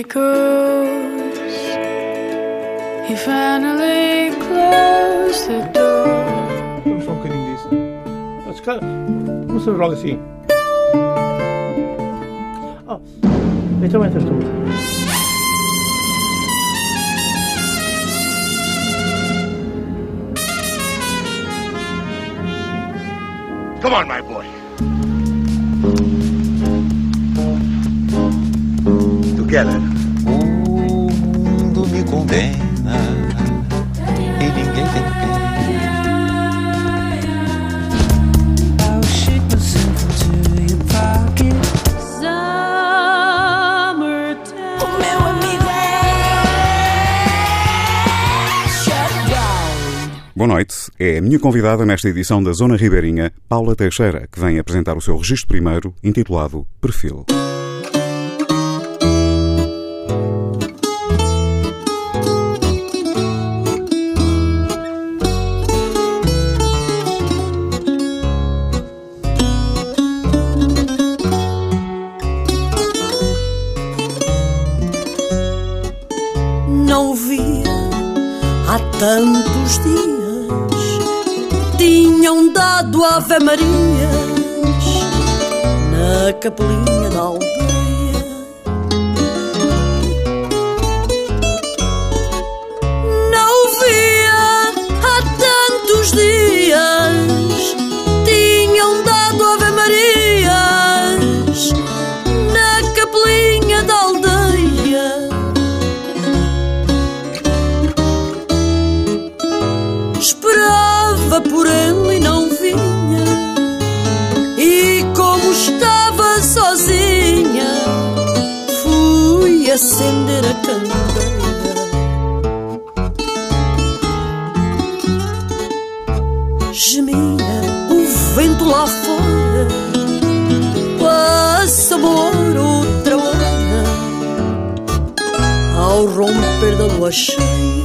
echoes. He finally closed the door. Vamos só um bocadinho disso. Ah, se calhar, Vamos fazer logo assim. Oh, então entra tu. Come on, my boy. Together. Condena e ninguém tem pena. Shutdown. Boa noite. É a minha convidada nesta edição da Zona Ribeirinha, Paula Teixeira, que vem apresentar o seu registro primeiro, intitulado Perfil. Não via há tantos dias. Tinham dado Ave Marias na capelinha da aldeia. Acender a candeia. Gemia o vento lá fora, passa hora, outra hora, ao romper da lua cheia.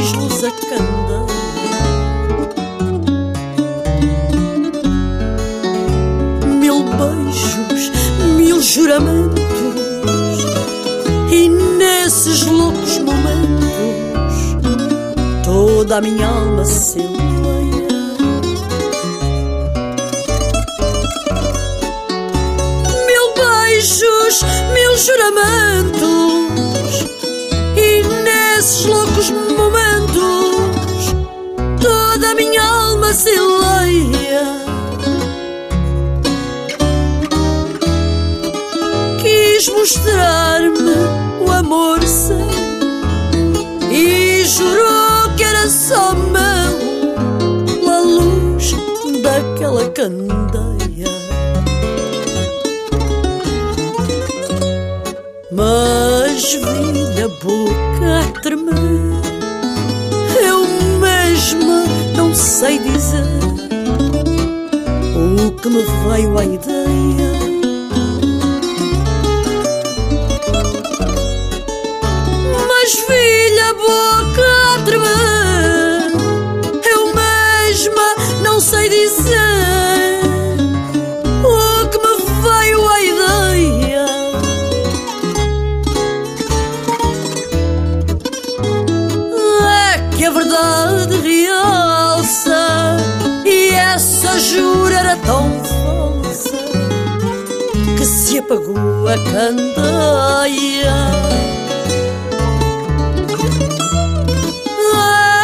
Luz a candeia mil beijos, mil juramentos, e nesses loucos momentos toda a minha alma se enleia. Mil beijos, mil juramentos, nesses loucos momentos toda a minha alma se enleia. quis mostrar-me me veio à ideia. Mas filha, boca a tremer Eu mesma não sei dizer apagou a candeia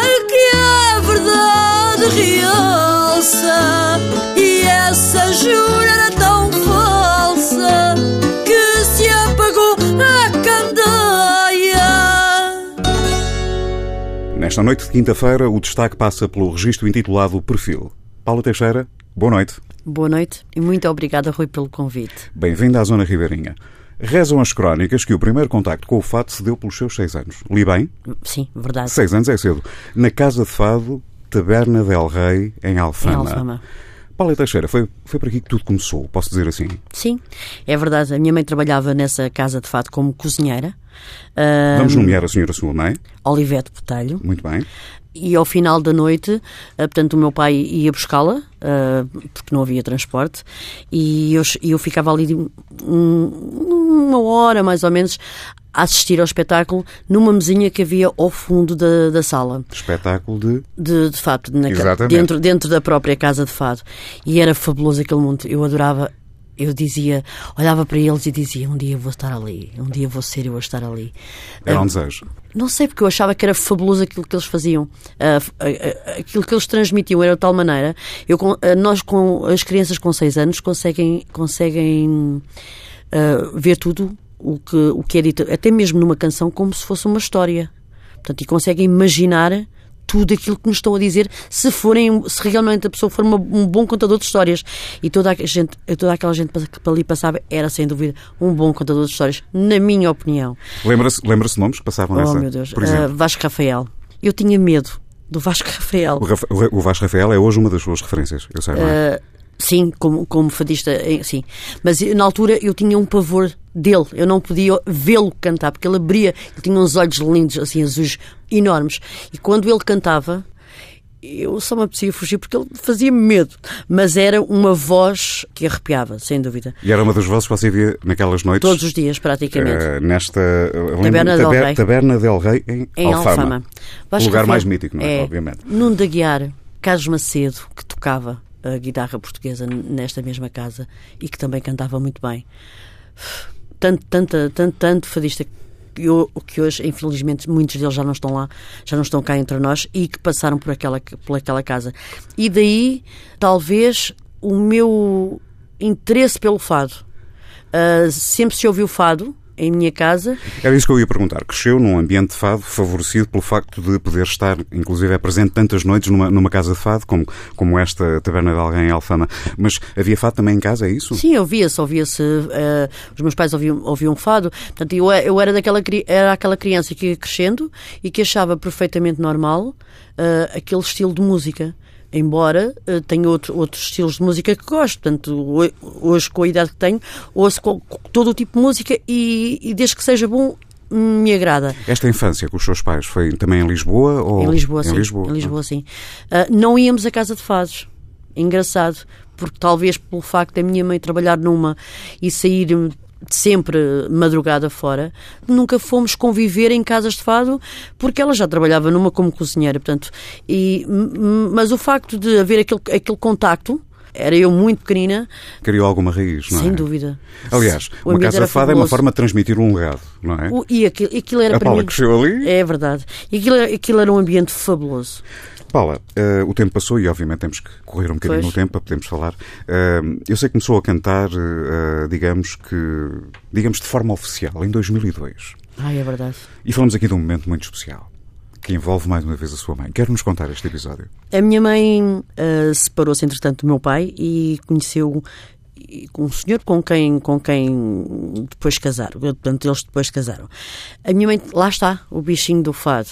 É que a verdade realça E essa jura era tão falsa Que se apagou a candeia Nesta noite de quinta-feira, o destaque passa pelo registro intitulado Perfil. Paula Teixeira, boa noite. Boa noite e muito obrigada, Rui, pelo convite. Bem-vinda à Zona Ribeirinha. Rezam as crónicas que o primeiro contacto com o fado se deu pelos seus seis anos. Li bem? Sim, verdade. Seis anos é cedo. Na Casa de Fado, Taberna del Rei, em Alfama. Em Alfama. Paula Teixeira, foi, foi por aqui que tudo começou, posso dizer assim? Sim, é verdade. A minha mãe trabalhava nessa casa de fado como cozinheira. Vamos nomear a senhora sua mãe. Olivete Botelho. Muito bem. E ao final da noite, uh, portanto, o meu pai ia buscá-la, uh, porque não havia transporte, e eu, eu ficava ali um, uma hora mais ou menos a assistir ao espetáculo numa mesinha que havia ao fundo da, da sala. Espetáculo de? De, de fado, na, dentro, dentro da própria casa de fado. E era fabuloso aquele mundo. Eu adorava. Eu dizia, olhava para eles e dizia: um dia vou estar ali, um dia vou ser eu a estar ali. Era um Uh, desejo. não sei, porque eu achava que era fabuloso aquilo que eles faziam, uh, uh, aquilo que eles transmitiam era de tal maneira. Eu, nós, com as crianças com 6 anos, conseguem, conseguem uh, ver tudo o que, o que é dito, até mesmo numa canção, como se fosse uma história. Portanto, e conseguem imaginar tudo aquilo que nos estão a dizer, se forem, se realmente a pessoa for uma- um bom contador de histórias. E toda a gente, toda aquela gente que ali passava era, sem dúvida, um bom contador de histórias, na minha opinião. Lembra-se lembra nomes que passavam Oh, nessa? meu Deus. Uh, Vasco Rafael. Eu tinha medo do Vasco Rafael. o, Rafa- o Vasco Rafael é hoje uma das suas referências, eu sei? Uh, sim, como, como fadista, eh, sim. Mas eh, na altura eu tinha um pavor dele. Eu não podia vê-lo cantar, porque ele abria, ele tinha uns olhos lindos, assim, azuis, enormes. E quando ele cantava, eu só me apetecia fugir porque ele fazia medo. Mas era uma voz que arrepiava, sem dúvida. E era uma das vozes que você via naquelas noites? Todos os dias, praticamente. eh, nesta Taberna del Rei. Taberna del Rei em, em Alfama. Alfama. O lugar mais mítico, não é? Obviamente. Nuno da Guiar, Carlos Macedo, que tocava a guitarra portuguesa nesta mesma casa e que também cantava muito bem. Tanto, tanto, tanto, tanto fadista eu, que hoje, infelizmente, muitos deles já não estão lá, já não estão cá entre nós e que passaram por aquela, por aquela casa. E daí, talvez, o meu interesse pelo fado. Ah, sempre se ouviu fado em minha casa Era isso que eu ia perguntar. Cresceu num ambiente de fado favorecido pelo facto de poder estar, inclusive, é presente tantas noites numa, numa casa de fado, como, como esta Taberna de Alguém em Alfama. Mas havia fado também em casa, é isso? Sim, ouvia-se, ouvia-se. eh, os meus pais ouviam, ouviam fado. Portanto, eu, eu era, daquela, era aquela criança que ia crescendo e que achava perfeitamente normal eh, aquele estilo de música. Embora eh, tenha outro, outros estilos de música que gosto. Portanto, ho- hoje, com a idade que tenho, ouço todo o tipo de música e, e desde que seja bom, me agrada. Esta infância com os seus pais foi também em Lisboa? Ou... Em Lisboa, sim. Em Lisboa, Em Lisboa, sim. Ah, não íamos à casa de fados. Engraçado, porque talvez pelo facto da minha mãe trabalhar numa e sair sempre madrugada fora, nunca fomos conviver em casas de fado, porque ela já trabalhava numa como cozinheira, portanto. E, mas o facto de haver aquele, aquele contacto, era eu muito pequenina, Criou alguma raiz, não é? sem dúvida. Aliás, O uma casa de fado é uma fabuloso. forma de transmitir um legado, não é? O- E aquilo, aquilo era A para Paula mim. cresceu ali? É verdade. E aquilo, aquilo era um ambiente fabuloso. Paula, eh, o tempo passou e obviamente temos que correr um bocadinho Pois. no tempo para podermos falar. Eh, eu sei que começou a cantar, eh, digamos que, digamos de forma oficial, em 2002. Ai, é verdade. E falamos aqui de um momento muito especial, que envolve mais uma vez a sua mãe. Quer-nos contar este episódio? A minha mãe ah, separou-se, entretanto, do meu pai e conheceu um senhor com quem, com quem depois casaram. Portanto, eles depois casaram. A minha mãe, lá está, o bichinho do fado.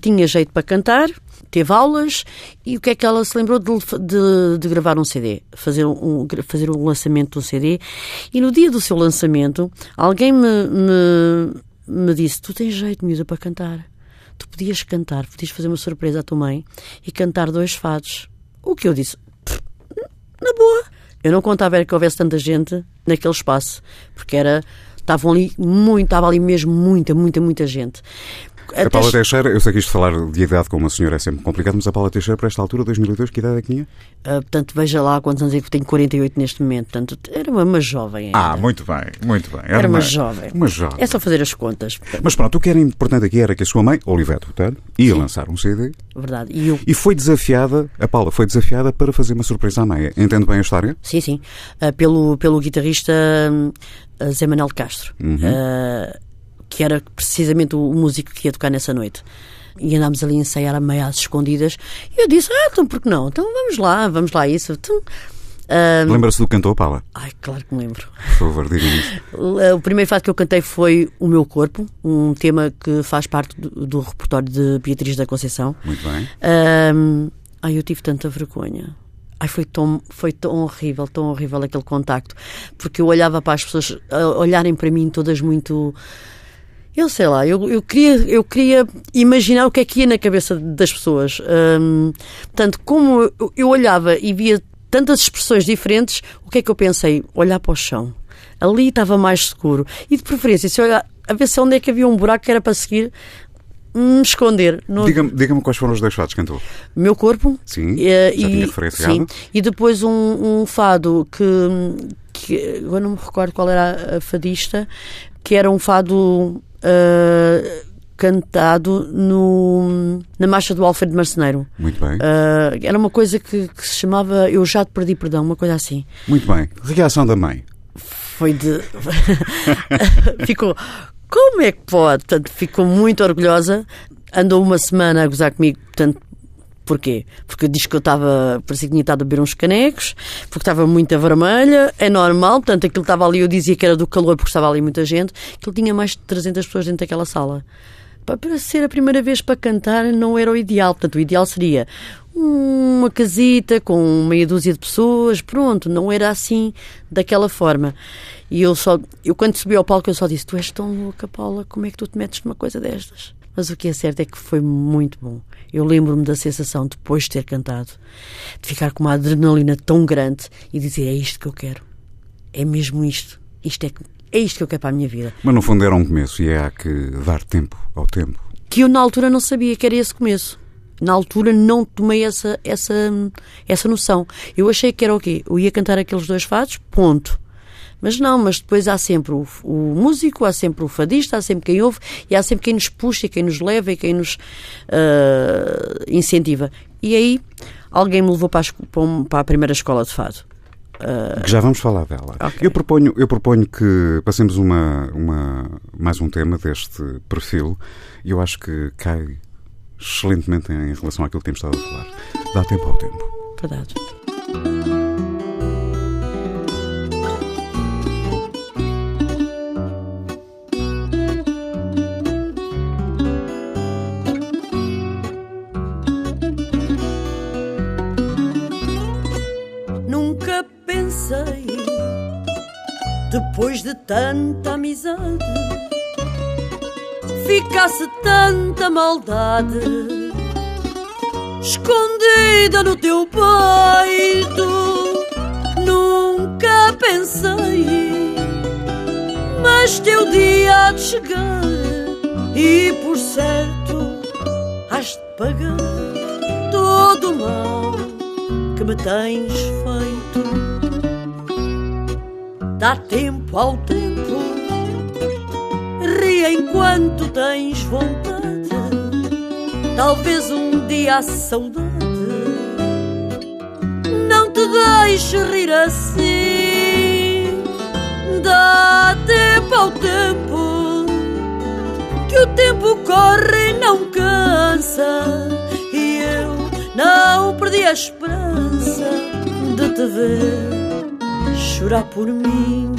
Tinha jeito para cantar, teve aulas e o que é que ela se lembrou de, de- de gravar um CD, fazer um, fazer um lançamento do CD. E no dia do seu lançamento, alguém me, me, me disse: Tu tens jeito, miúda, para cantar. Tu podias cantar, podias fazer uma surpresa à tua mãe e cantar dois fados. O que eu disse? "Pff, Na boa. Eu não contava era que houvesse tanta gente naquele espaço, porque era. Estavam ali muito, estava ali mesmo muita, muita, muita gente. A Paula Teixeira, eu sei que isto falar de idade com uma senhora é sempre complicado, mas a Paula Teixeira, para esta altura, 2002, que idade é que tinha? Ah, portanto, veja lá quantos anos é que tenho 48 neste momento. Portanto, era uma, uma jovem. ainda. Ah, muito bem, muito bem. Era uma jovem. Uma jovem. É só fazer as contas. portanto, Mas pronto, o que era importante aqui era que a sua mãe, Olivete Botelho, ia lançar um CD Verdade. E eu, e foi desafiada, a Paula foi desafiada para fazer uma surpresa à mãe. Entende bem a história? Sim, sim. Ah, pelo, pelo guitarrista hum, ah, Zé Manuel Castro, ah, que era precisamente o músico que ia tocar nessa noite. E andámos ali a ensaiar a meia às escondidas. E eu disse: Ah, então por que não? Então vamos lá, vamos lá, isso. Então, Ah, Lembra-se do cantor, Paula? ai, claro que me lembro. Por favor, diga-nos. O primeiro fado que eu cantei foi O Meu Corpo, um tema que faz parte do, do repertório de Beatriz da Conceição. Muito bem. Ahm, ai, eu tive tanta vergonha. Ai, foi tão, foi tão horrível, tão horrível aquele contacto. Porque eu olhava para as pessoas a olharem para mim todas muito. Eu sei lá, eu, eu, queria, eu queria imaginar o que é que ia na cabeça das pessoas. Ahm, portanto, como eu, eu olhava e via tantas expressões diferentes, o que é que eu pensei? Olhar para o chão. Ali estava mais seguro. E de preferência, se eu olhar, a ver se onde é que havia um buraco que era para seguir, me esconder. No- Diga-me diga quais foram os dois fados que cantou. meu corpo Sim, eh, já tinha referenciado. sim, e depois um, um fado que, que agora não me recordo qual era a fadista que era um fado eh, cantado no, na marcha do Alfredo Marceneiro Muito bem. Eh, era uma coisa que, que se chamava Eu Já Te Perdi Perdão, uma coisa assim Muito bem. Reação da mãe. foi de. ficou. Como é que pode? Portanto, ficou muito orgulhosa. Andou uma semana a gozar comigo. Portanto, porquê? Porque diz que eu estava. Parecia que tinha estado a beber uns canecos, porque estava muito vermelha. É normal. Portanto, aquilo estava ali. Eu dizia que era do calor, porque estava ali muita gente. Aquilo tinha mais de 300 pessoas dentro daquela sala. Para ser a primeira vez para cantar não era o ideal. Portanto, o ideal seria uma casita com meia dúzia de pessoas, pronto, não era assim, daquela forma. E eu só, eu quando subi ao palco, eu só disse: Tu és tão louca, Paula, como é que tu te metes numa coisa destas? Mas o que é certo é que foi muito bom. Eu lembro-me da sensação, depois de ter cantado, de ficar com uma adrenalina tão grande e dizer: É isto que eu quero. É mesmo isto. Isto é, é isto que eu quero para a minha vida. Mas no fundo era um começo e é há que dar tempo ao tempo. que eu na altura não sabia que era esse começo. Na altura não tomei essa, essa, essa noção. Eu achei que era o quê? Eu ia cantar aqueles dois fados, ponto. Mas não, mas depois há sempre o, o músico, há sempre o fadista, há sempre quem ouve e há sempre quem nos puxa, quem nos leva e quem nos ah, incentiva. E aí alguém me levou para a, para a primeira escola de fado. Que já vamos falar dela. Ok. Eu, proponho, eu proponho que passemos uma, uma, mais um tema deste perfil e eu acho que cai excelentemente em relação àquilo que temos estado a falar. Dá tempo ao tempo. Verdade. Nunca pensei, depois de tanta amizade, ficasse tanta maldade. Escondida no teu peito. Nunca pensei, mas teu dia há de chegar e por certo has de pagar todo o mal que me tens feito. Dá tempo ao tempo, ri enquanto tens vontade. Talvez um dia a saudade não te deixe rir assim. Dá tempo ao tempo, que o tempo corre e não cansa. E eu não perdi a esperança de te ver chorar por mim.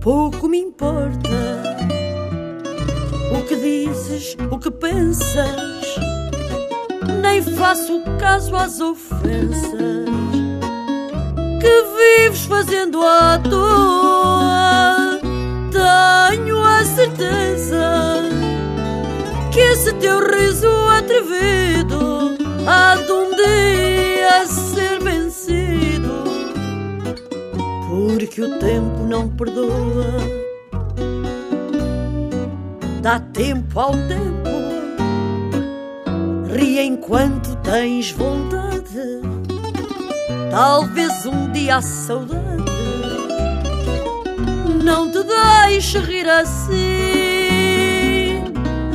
Pouco me importa o que dizes, o que pensas. Nem faço caso às ofensas que vives fazendo à toa. Tenho a certeza que esse teu riso atrevido há de um dia não perdoa dá tempo ao tempo. Ri enquanto tens vontade. Talvez um dia a saudade não te deixe rir assim.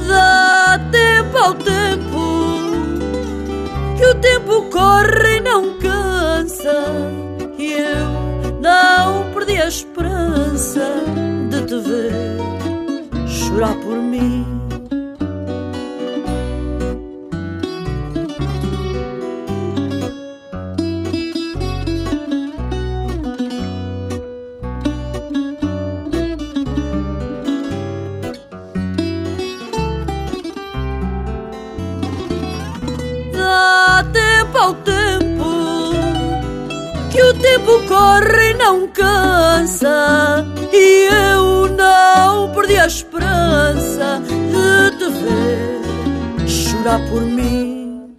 Dá tempo ao tempo, que o tempo corre e não cansa. E eu não perdi a esperança de te ver chorar por mim. Dá tempo ao tempo que o tempo corre e não e eu não perdi a esperança de te ver chorar por mim.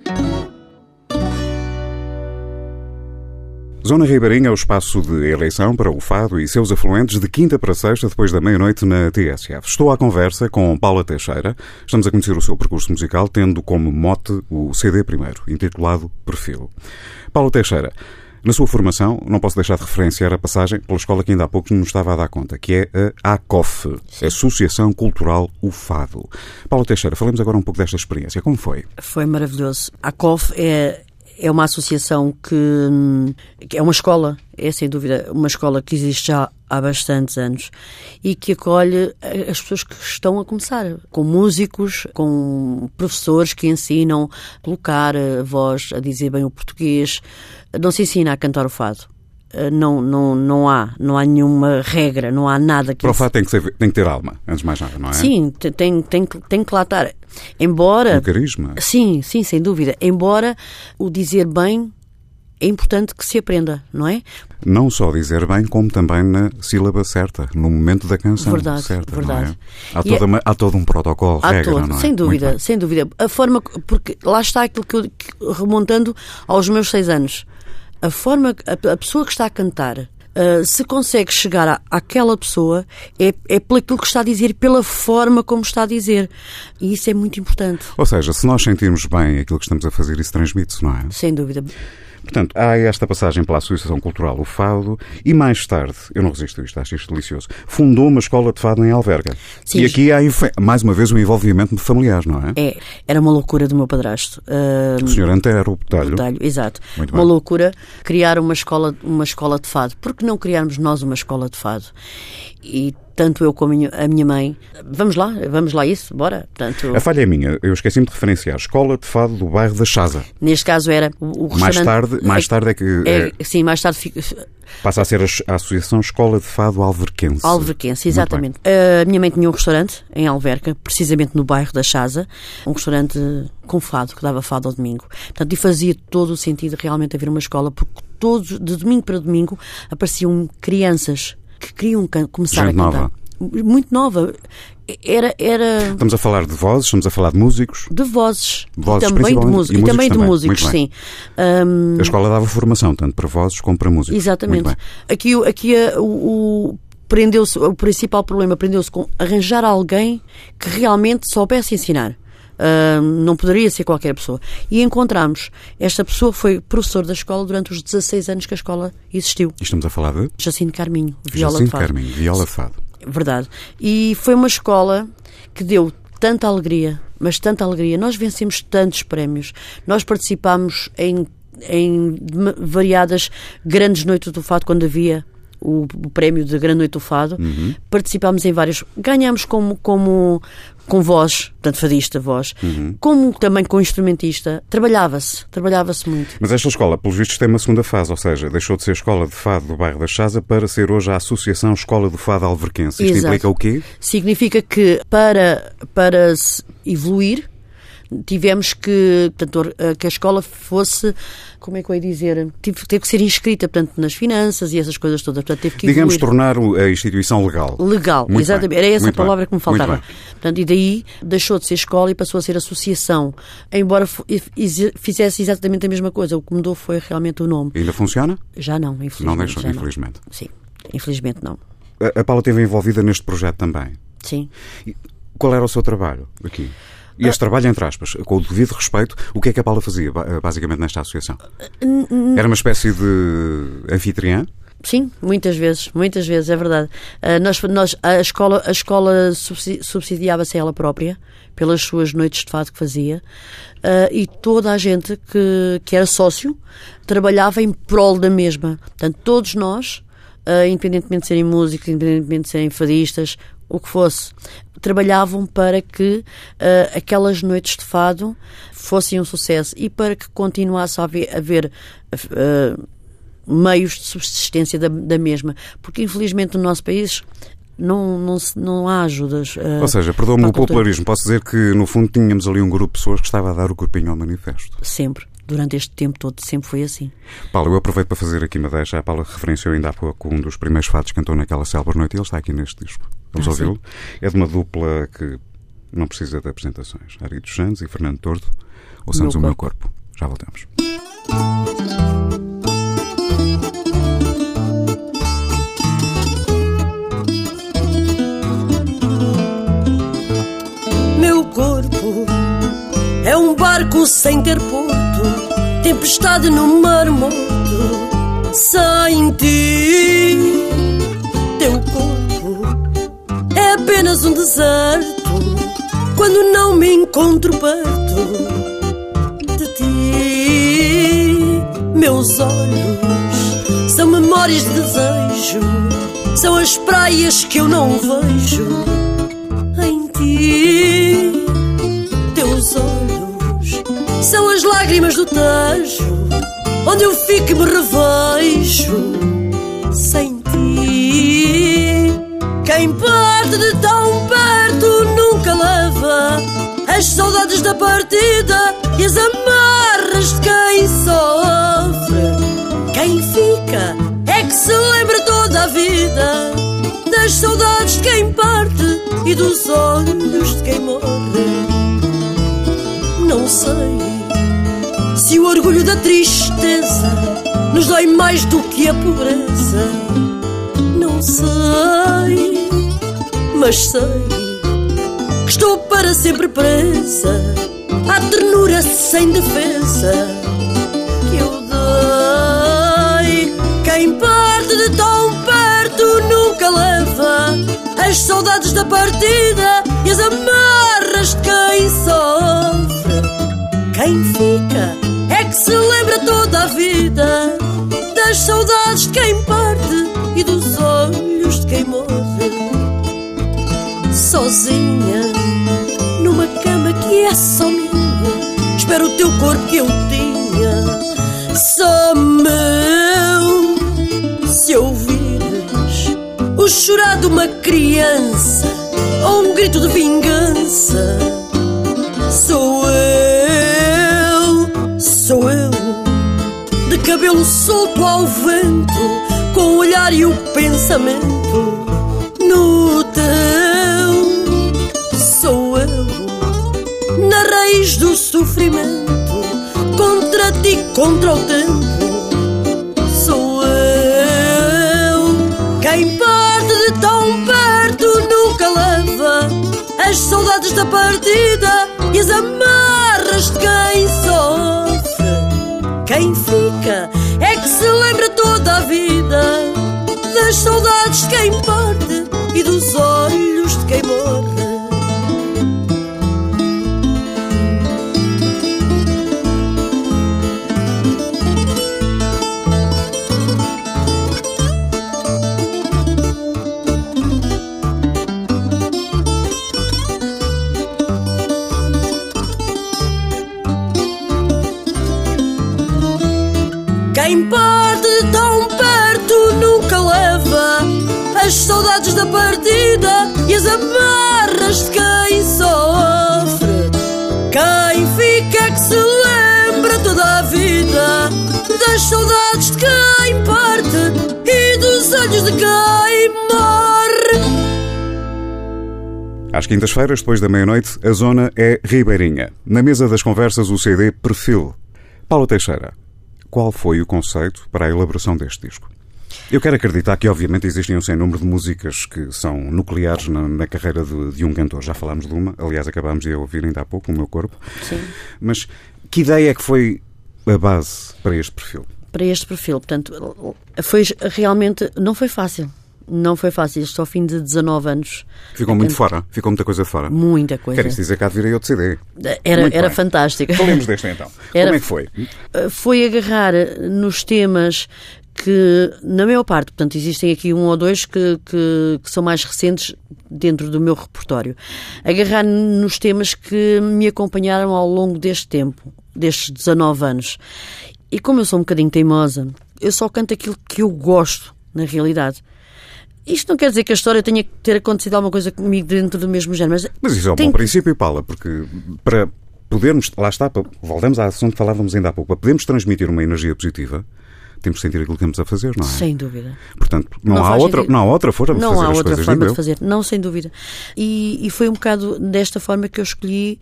Zona Ribeirinha é o espaço de eleição para o Fado e seus afluentes de quinta para sexta, depois da meia-noite na TSF. Estou à conversa com Paula Teixeira. Estamos a conhecer o seu percurso musical, tendo como mote o CD primeiro, intitulado Perfil. Paula Teixeira, na sua formação, não posso deixar de referenciar a passagem pela escola que ainda há pouco nos estava a dar conta, que é a ACOF, Associação Cultural O Fado. Paula Teixeira, falemos agora um pouco desta experiência. Como foi? Foi maravilhoso. A ACOF é é uma associação que, que, é uma escola, é sem dúvida uma escola que existe já há bastantes anos e que acolhe as pessoas que estão a começar, com músicos, com professores que ensinam a colocar a voz, a dizer bem o português. Não se ensina a cantar o fado eh, não, não, não há, não há nenhuma regra, não há nada que. Para o fato tem que, ser, tem que ter alma, antes de mais nada, não é? Sim, tem, tem, tem que lá estar. Embora. Um carisma. Sim, sim, sem dúvida. Embora o dizer bem é importante que se aprenda, não é? Não só dizer bem, como também na sílaba certa, no momento da canção verdade, certa, verdade. É? Há, toda é... uma, há todo um protocolo, há regra, todo, não é? Sem dúvida, sem dúvida. A forma, porque lá está aquilo que eu, remontando aos meus seis anos, a forma, a, a pessoa que está a cantar, Uh, se consegue chegar à, àquela pessoa é, é pelo que está a dizer, pela forma como está a dizer. E isso é muito importante. Ou seja, se nós sentirmos bem aquilo que estamos a fazer, isso transmite-se, não é? Sem dúvida. Portanto, há esta passagem pela Associação Cultural O Fado e mais tarde, eu não resisto a isto, acho isto delicioso, fundou uma escola de fado em Alverga. Sim. E aqui há, mais uma vez, um envolvimento familiar, não é? É, era uma loucura do meu padrasto. Uh, o senhor Antero, o Botelho. Botelho, exato. Muito uma bem. loucura criar uma escola, uma escola de fado. Por que não criarmos nós uma escola de fado? E tanto eu como a minha mãe. Vamos lá, vamos lá isso, bora. Portanto, a falha é minha, eu esqueci-me de referenciar. Escola de Fado do bairro da Chaza. Neste caso era o, o mais tarde, mais tarde é que é, é, sim, mais tarde passa a ser a, a Associação Escola de Fado Alverquense. Alverquense, exatamente. A minha mãe tinha um restaurante em Alverca, precisamente no bairro da Chaza, um restaurante com fado que dava fado ao domingo. Portanto, e fazia todo o sentido realmente haver uma escola porque todos de domingo para domingo apareciam crianças que queriam começar Gente a cantar. Nova. Muito nova. Era, era. Estamos a falar de vozes, estamos a falar de músicos. De vozes. Vozes, e também de músicos. E, e também de também. músicos, sim. Um... A escola dava formação, tanto para vozes como para músicos. Exatamente. Aqui, aqui o, o prendeu-se, o principal problema prendeu-se com arranjar alguém que realmente soubesse ensinar. Uh, não poderia ser qualquer pessoa. E encontramos. Esta pessoa foi professor da escola durante os 16 anos que a escola existiu. E estamos a falar de? Jacinto Carminho, viola Jacinto de fado. Carminho, viola de fado. Verdade. E foi uma escola que deu tanta alegria, mas tanta alegria. Nós vencemos tantos prémios. Nós participámos em, em variadas grandes noites do fado quando havia o, o prémio de Grande Noite do Fado. Uhum. Participámos em vários. Ganhámos como, como com voz, portanto, fadista, voz, uhum. como também com instrumentista. Trabalhava-se, trabalhava-se muito. Mas esta escola, pelos vistos, tem uma segunda fase, ou seja, deixou de ser escola de fado do bairro da Chaza para ser hoje a Associação Escola do Fado Alverquense. Isto Exato. implica o quê? Significa que para, para evoluir tivemos que, portanto, que a escola fosse, como é que eu ia dizer, teve, teve que ser inscrita, portanto, nas finanças e essas coisas todas. Portanto, teve que Digamos, evoluir. tornar a instituição legal. Legal, Muito exatamente. bem. Era essa Muito a palavra bem. que me faltava. Portanto, e daí deixou de ser escola e passou a ser associação. Embora fizesse exatamente a mesma coisa, o que mudou foi realmente o nome. Ainda funciona? Já não, infelizmente. Não deixou, infelizmente. Não. Sim, infelizmente não. A, a Paula esteve envolvida neste projeto também. Sim. E qual era o seu trabalho aqui? E este trabalho, entre aspas, com o devido respeito, o que é que a Paula fazia, basicamente, nesta associação? Era uma espécie de anfitriã? Sim, muitas vezes, muitas vezes, é verdade. Uh, nós, nós, a escola, a escola subsidiava-se ela própria pelas suas noites de fado que fazia uh, e toda a gente que, que era sócio trabalhava em prol da mesma. Portanto, todos nós, uh, independentemente de serem músicos, independentemente de serem fadistas, o que fosse, trabalhavam para que uh, aquelas noites de fado fossem um sucesso e para que continuasse a haver, haver uh, meios de subsistência da, da, mesma. Porque, infelizmente, no nosso país não, não, não há ajudas. Uh, Ou seja, perdoa-me o popularismo, posso dizer que, no fundo, tínhamos ali um grupo de pessoas que estava a dar o corpinho ao manifesto. Sempre. durante este tempo todo sempre foi assim. Paulo, eu aproveito para fazer aqui uma deixa. A Paula referenciou ainda há pouco um dos primeiros fatos que cantou naquela célebre noite e ele está aqui neste disco. Vamos Ah, ouvi-lo. É de uma dupla que não precisa de apresentações. Ari dos Santos e Fernando Tordo. Ouçamos o Meu meu corpo. Já voltamos. Meu corpo é um barco sem ter porto, tempestade no mar morto. Sem ti, apenas um deserto. Quando não me encontro perto de ti, meus olhos são memórias de desejo, são as praias que eu não vejo em ti. Teus olhos são as lágrimas do Tejo, onde eu fico e me revejo de tão perto nunca leva as saudades da partida e as amarras de quem sofre. Quem fica é que se lembra toda a vida das saudades de quem parte e dos olhos de quem morre. Não sei se o orgulho da tristeza nos dói mais do que a pobreza. Não sei, mas sei que estou para sempre presa à ternura sem defesa que eu dei. Quem parte de tão perto nunca leva as saudades da partida e as amarras de quem sofre. Quem fica é que se lembra toda a vida das saudades de quem parte Sozinha, numa cama que é só minha, espero o teu corpo que eu tinha, só meu. Se ouvires o chorar de uma criança ou um grito de vingança, sou eu, sou eu, de cabelo solto ao vento, com o olhar e o pensamento sofrimento, contra ti, contra o tempo. Sou eu, quem parte de tão perto nunca leva as saudades da partida e as amarras de quem sofre. Quem fica é que se lembra toda a vida das saudades de quem parte e dos olhos Às quintas-feiras, depois da meia-noite, a zona é Ribeirinha. Na mesa das conversas, o CD Perfil. Paula Teixeira, qual foi o conceito para a elaboração deste disco? Eu quero acreditar que, obviamente, existem um sem número de músicas que são nucleares na, na carreira de, de, um cantor. Já falámos de uma, aliás, acabámos de ouvir ainda há pouco, O Meu Corpo. Sim. Mas que ideia é que foi a base para este perfil? Para este perfil, portanto, foi realmente. Não foi fácil. Não foi fácil. Estou ao fim de 19 anos. Ficou muito fora. Ficou muita coisa fora. Muita coisa. Quer isso dizer que há de vir outro CD. Era, era fantástico. Falemos deste então. Era, Como é que foi? Foi agarrar nos temas que, na maior parte, portanto, existem aqui um ou dois que, que, que, são mais recentes dentro do meu repertório. Agarrar nos temas que me acompanharam ao longo deste tempo, destes 19 anos. E como eu sou um bocadinho teimosa, eu só canto aquilo que eu gosto, na realidade. Isto não quer dizer que a história tenha que ter acontecido alguma coisa comigo dentro do mesmo género, mas... Mas isso é um bom princípio, Paula, porque para podermos, lá está, voltamos à ação que falávamos ainda há pouco, para podermos transmitir uma energia positiva, temos que sentir aquilo que estamos a fazer, não é? Sem dúvida. Portanto, não, Não há outra, sentido. não há outra forma de não fazer há as outra coisas, forma de fazer, não, sem dúvida. E, e foi um bocado desta forma que eu escolhi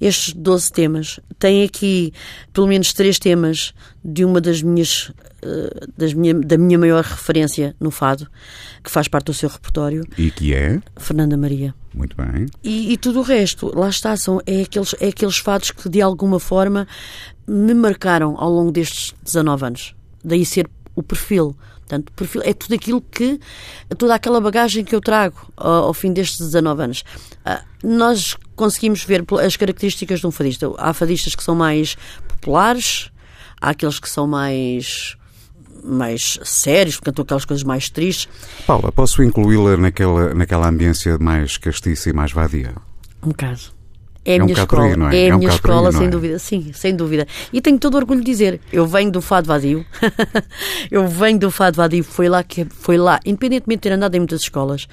estes 12 temas. Tem aqui pelo menos três temas de uma das minhas, eh, das minha, da minha maior referência no fado, que faz parte do seu repertório, E que é, Fernanda Maria. muito bem, E, e tudo o resto, lá está, são, é, aqueles, é aqueles fados que de alguma forma me marcaram ao longo destes 19 anos. Daí ser o perfil. Portanto, o perfil é tudo aquilo que, toda aquela bagagem que eu trago ao, ao fim destes 19 anos. Ah, nós conseguimos ver as características de um fadista. Há fadistas que são mais populares, há aqueles que são mais mais sérios, cantam aquelas coisas mais tristes. Paula, posso incluí-la naquela, naquela ambiência mais castiça e mais vadia? Um bocado. É a É um minha aí, escola. é? é É a um minha aí, escola, sem é? dúvida. Sim, sem dúvida. E tenho todo o orgulho de dizer, eu venho do fado vadio. eu venho do fado vadio. Foi lá que foi lá, independentemente de ter andado em muitas escolas,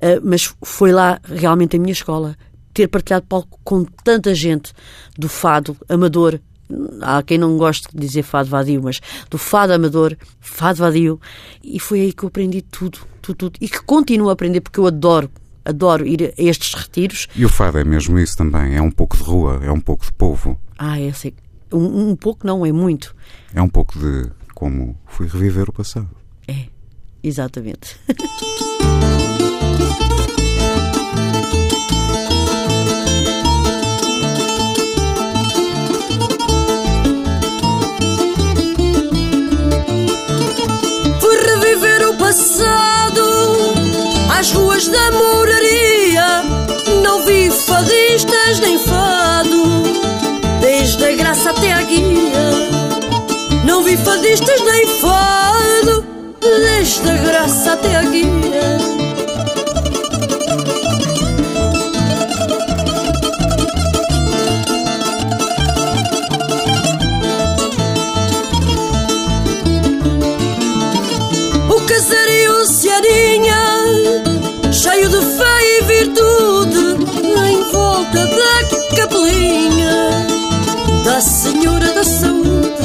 eh, mas foi lá realmente a minha escola. Ter partilhado palco com tanta gente do fado amador. Há quem não goste de dizer fado vadio, mas do fado amador, fado vadio. E foi aí que eu aprendi tudo, tudo, tudo. E que continuo a aprender porque eu adoro, adoro ir a estes retiros. E o fado é mesmo isso também, é um pouco de rua, é um pouco de povo, Ah, eu sei. Um, um pouco não, é muito. é um pouco de como fui reviver o passado. É, exatamente. Fui reviver o passado às ruas da moraria. Não vi fadistas nem fado, desde a graça até a guia. Não vi fadistas nem fado, desde a graça até a guia. Senhora da Saúde.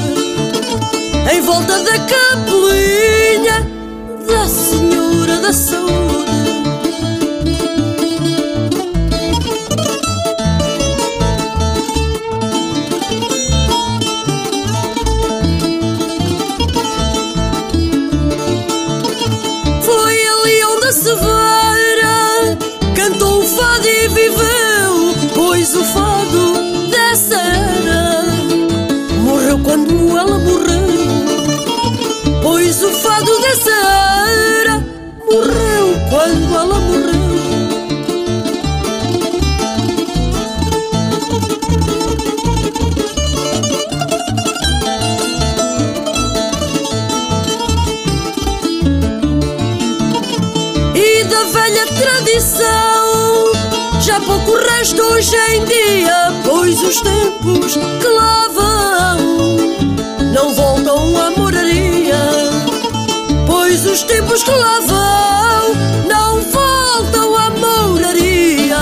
Em volta da capelinha da Senhora da Saúde. Foi ali onde a Severa cantou o fado e viveu, pois o fado dessa era morreu quando ela morreu. e da velha tradição. Já pouco resta hoje em dia, pois os tempos vão não voltam à moraria. Pois os tempos que lá vão não voltam à moraria.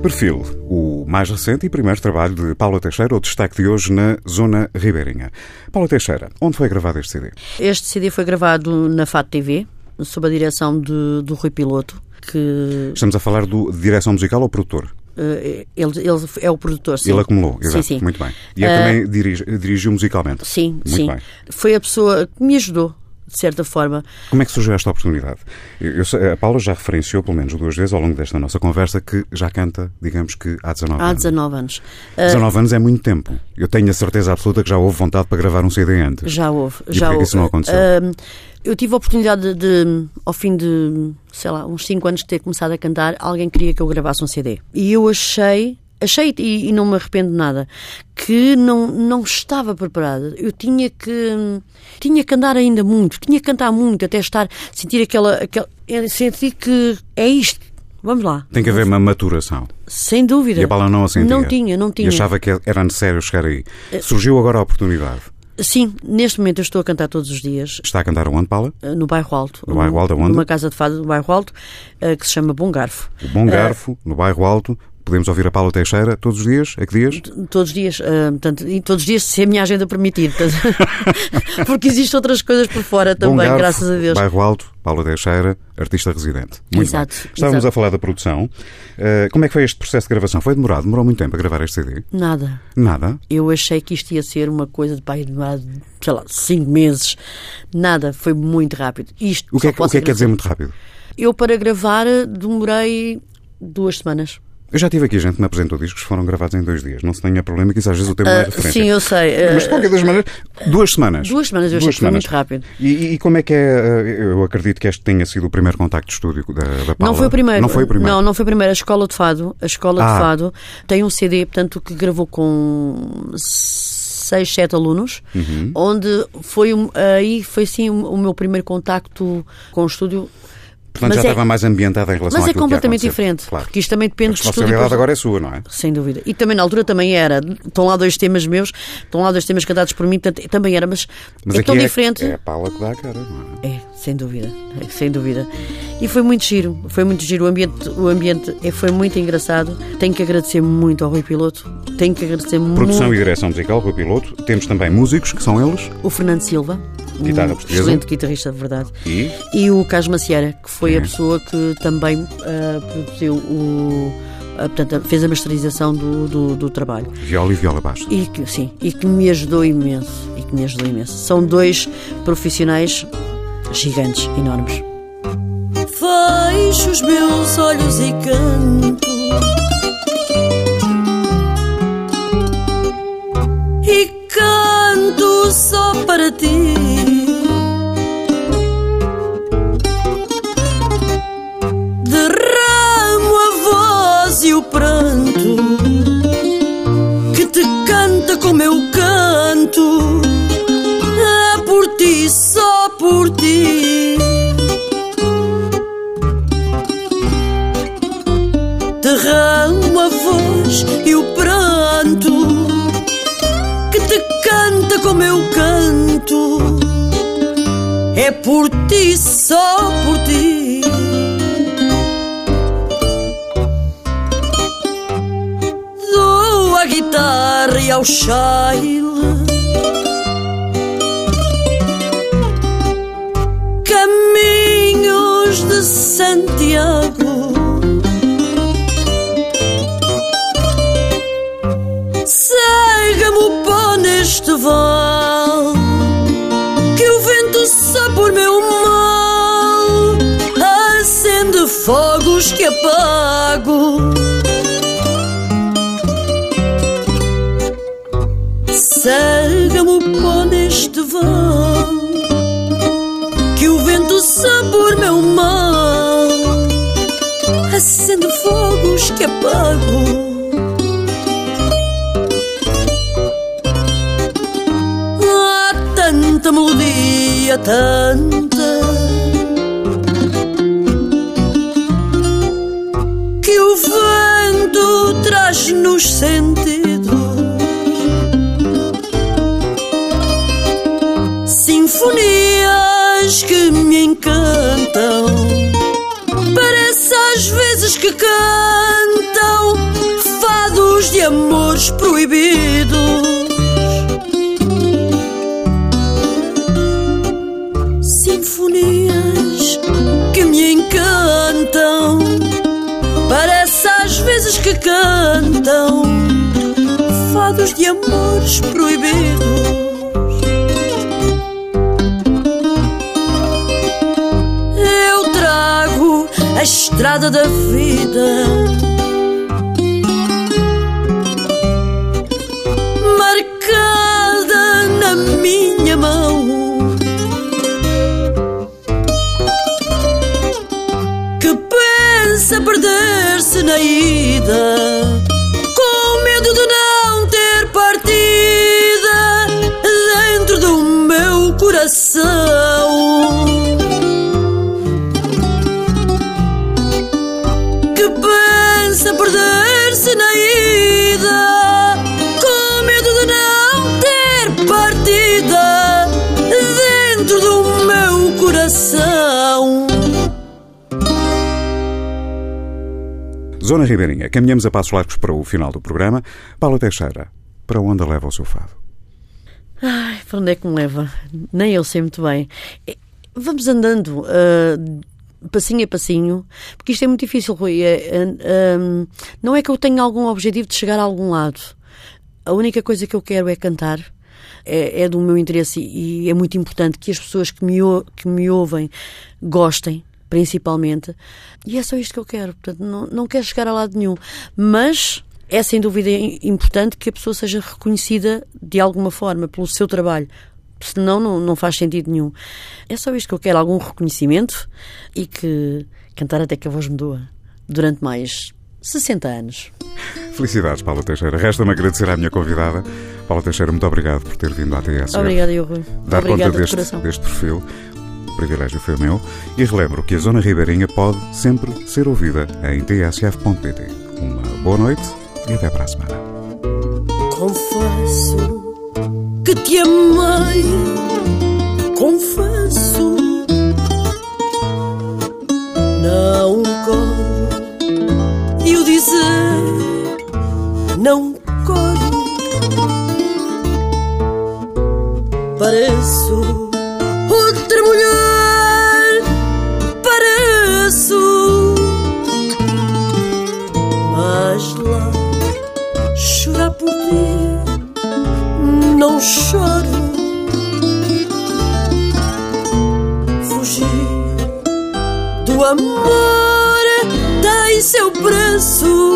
Perfil, o mais recente e primeiro trabalho de Paula Teixeira, o destaque de hoje na Zona Ribeirinha. Paula Teixeira, onde foi gravado este CD? Este CD foi gravado na FAT TV, sob a direção de, do Rui Piloto, que Estamos a falar do de direção musical ou produtor? Eh, ele, ele é o produtor. Sim. Ele acumulou, exato. Sim, sim. Muito bem. E Ah, também dirige, dirigiu musicalmente. Sim, Muito sim. bem. Foi a pessoa que me ajudou, de certa forma. Como é que surgiu esta oportunidade? Eu- eu a Paula já referenciou, pelo menos duas vezes ao longo desta nossa conversa, que já canta, digamos que há 19 Há anos. 19 anos. Ah, 19 anos é muito tempo. Eu tenho a certeza absoluta que já houve vontade para gravar um CD antes. Já houve. E já houve. isso não aconteceu? Ah, eu tive a oportunidade de, de, ao fim de, sei lá, uns 5 anos de ter começado a cantar, alguém queria que eu gravasse um CD. E eu achei, achei e, e não me arrependo de nada, que não, não estava preparada. Eu tinha que, tinha que andar ainda muito, tinha que cantar muito, até estar, sentir aquela, aquela sentir que é isto. Vamos lá. Tem que haver uma maturação. Sem dúvida. E a Paula não a sentia. Não tinha, não tinha. E achava que era necessário chegar aí. Surgiu agora a oportunidade. Sim, neste momento eu estou a cantar todos os dias. Está a cantar onde, Paula? eh, No bairro Alto. No bairro Alto, aonde? Numa casa de fado do bairro Alto, eh, que se chama Bom Garfo. O Bom Garfo, no bairro Alto. Podemos ouvir a Paula Teixeira todos os dias? A que dias? Todos os dias, ah, portanto, e todos os dias, se a minha agenda permitir. porque existem outras coisas por fora também, Garfo, graças a Deus. Bairro Alto, Paula Teixeira, artista residente. Muito Exato, bem. Estávamos exato. a falar da produção. Eh, como é que foi este processo de gravação? Foi demorado? Demorou muito tempo a gravar este CD? Nada. Nada? Eu achei que isto ia ser uma coisa de pai de sei lá, cinco meses. Nada, foi muito rápido. Isto O que, é, que- o que é que quer dizer muito rápido? Eu, para gravar, demorei duas semanas. Eu já tive aqui gente que me apresentou discos que foram gravados em dois dias. Não se tenha problema que isso às vezes o tempo não é Ah, referência. sim, eu sei. Mas Ah, de qualquer das maneiras, duas semanas. Duas semanas, eu achei que foi muito rápido. E, e- como é que é? eh, Eu acredito que este tenha sido o primeiro contacto de estúdio da, da Paula. Não foi o primeiro. Não foi o primeiro. Não, não foi o primeiro. A Escola de Fado. A Escola Ah. de Fado tem um CD, portanto, que gravou com seis, sete alunos, Uhum. onde foi aí foi sim o meu primeiro contacto com o estúdio. Portanto, Mas já é- estava mais ambientada em relação Mas é completamente diferente, Claro. porque isto também A depende do estúdio. responsabilidade depois- agora é sua, não é? Sem dúvida. E também na altura também era. Estão lá dois temas meus, estão lá dois temas cantados por mim, portanto, também era, mas, Mas é tão é, diferente. é a Paula que dá a cara, não é? É, sem dúvida, sem dúvida. E foi muito giro, foi muito giro. O ambiente, o ambiente é, foi muito engraçado. Tenho que agradecer muito ao Rui Piloto. Tenho que agradecer Produção muito e direção musical, Rui Piloto. Temos também músicos, que são eles. o Fernando Silva, Guitarra um portuguesa. excelente guitarrista, de verdade. E E o Carlos Macieira, que foi É. a pessoa que também ah, produziu o. ah, portanto, fez a masterização do, do, do trabalho. viola e viola baixo. E que, sim, e que me ajudou imenso. E que me ajudou imenso. São dois profissionais gigantes, enormes. Fecho os meus olhos e canto. E canto só para ti. Derramo a voz e o pranto que te canta como eu canto. É por ti, só por ti. derramo a voz e o pranto como eu canto. É por ti, só por ti. Dou a guitarra e ao chaile. Caminhos de Santiago. Neste val Que o vento sabe por meu mal Acende fogos que apago. Cega-me o pó neste val Que o vento sabe por meu mal Acende fogos que apago tanta melodia, tanta que o vento traz nos sentidos. Sinfonias que me encantam, parece às vezes que cantam fados de amores proibidos. Cantam fados de amores proibidos. Eu trago a estrada da vida. Zona Ribeirinha, caminhamos a passos largos para o final do programa. Paula Teixeira, para onde leva o seu fado? Ai, para onde é que me leva? Nem eu sei muito bem. Vamos andando, ah, passinho a passinho, porque isto é muito difícil, Rui. É, é, ah, não é que eu tenha algum objetivo de chegar a algum lado. A única coisa que eu quero é cantar. É, é do meu interesse e, é muito importante que as pessoas que me, que me ouvem gostem, principalmente. E é só isto que eu quero. Portanto, não, não quero chegar a lado nenhum. Mas é sem dúvida im- importante que a pessoa seja reconhecida de alguma forma pelo seu trabalho. Senão não, não faz sentido nenhum. É só isto que eu quero, algum reconhecimento e que cantar até que a voz me doa durante mais 60 anos. Felicidades, Paula Teixeira. Resta-me agradecer à minha convidada. Paula Teixeira, muito obrigado por ter vindo à TSF. Obrigada, eu, Rui. Dar Obrigada conta de deste, deste perfil. Privilégio foi meu. E relembro que a Zona Ribeirinha pode sempre ser ouvida em tsf.pt. Uma boa noite e até para a semana. Confesso que te amei, confesso. Não corro e o dizer não corro. Pareço amor tem seu preço.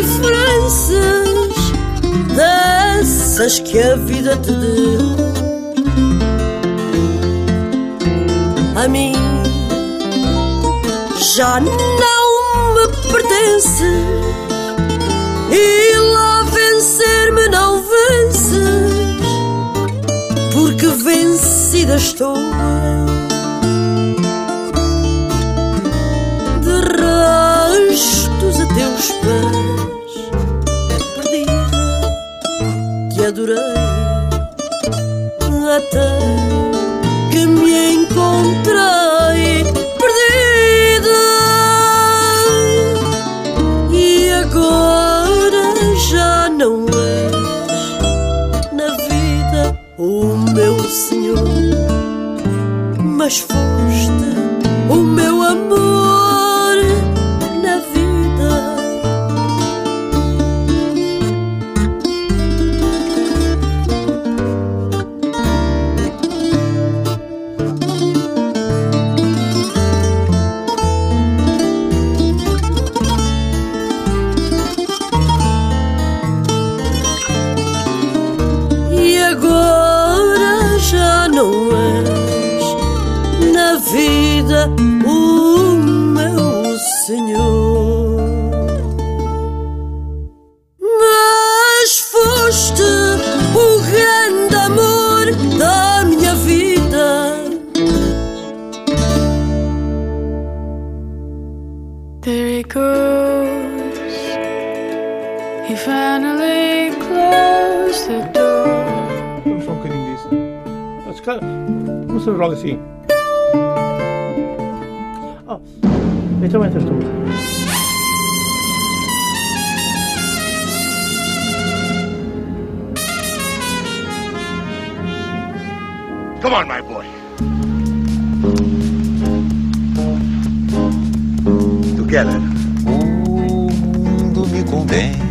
Diferences dessas que a vida te deu. A mim já não me pertences e lá vencer-me não vences porque vencida estou. De rastos a teus pés, te adorei até que me encontrei o meu Senhor. Mas foste o grande amor da minha vida. There he goes. He finally closed the door. Vamos só um bocadinho disso. Esse cara, se logo assim. Então entras tu. Come on, my boy. Together. O mundo me condena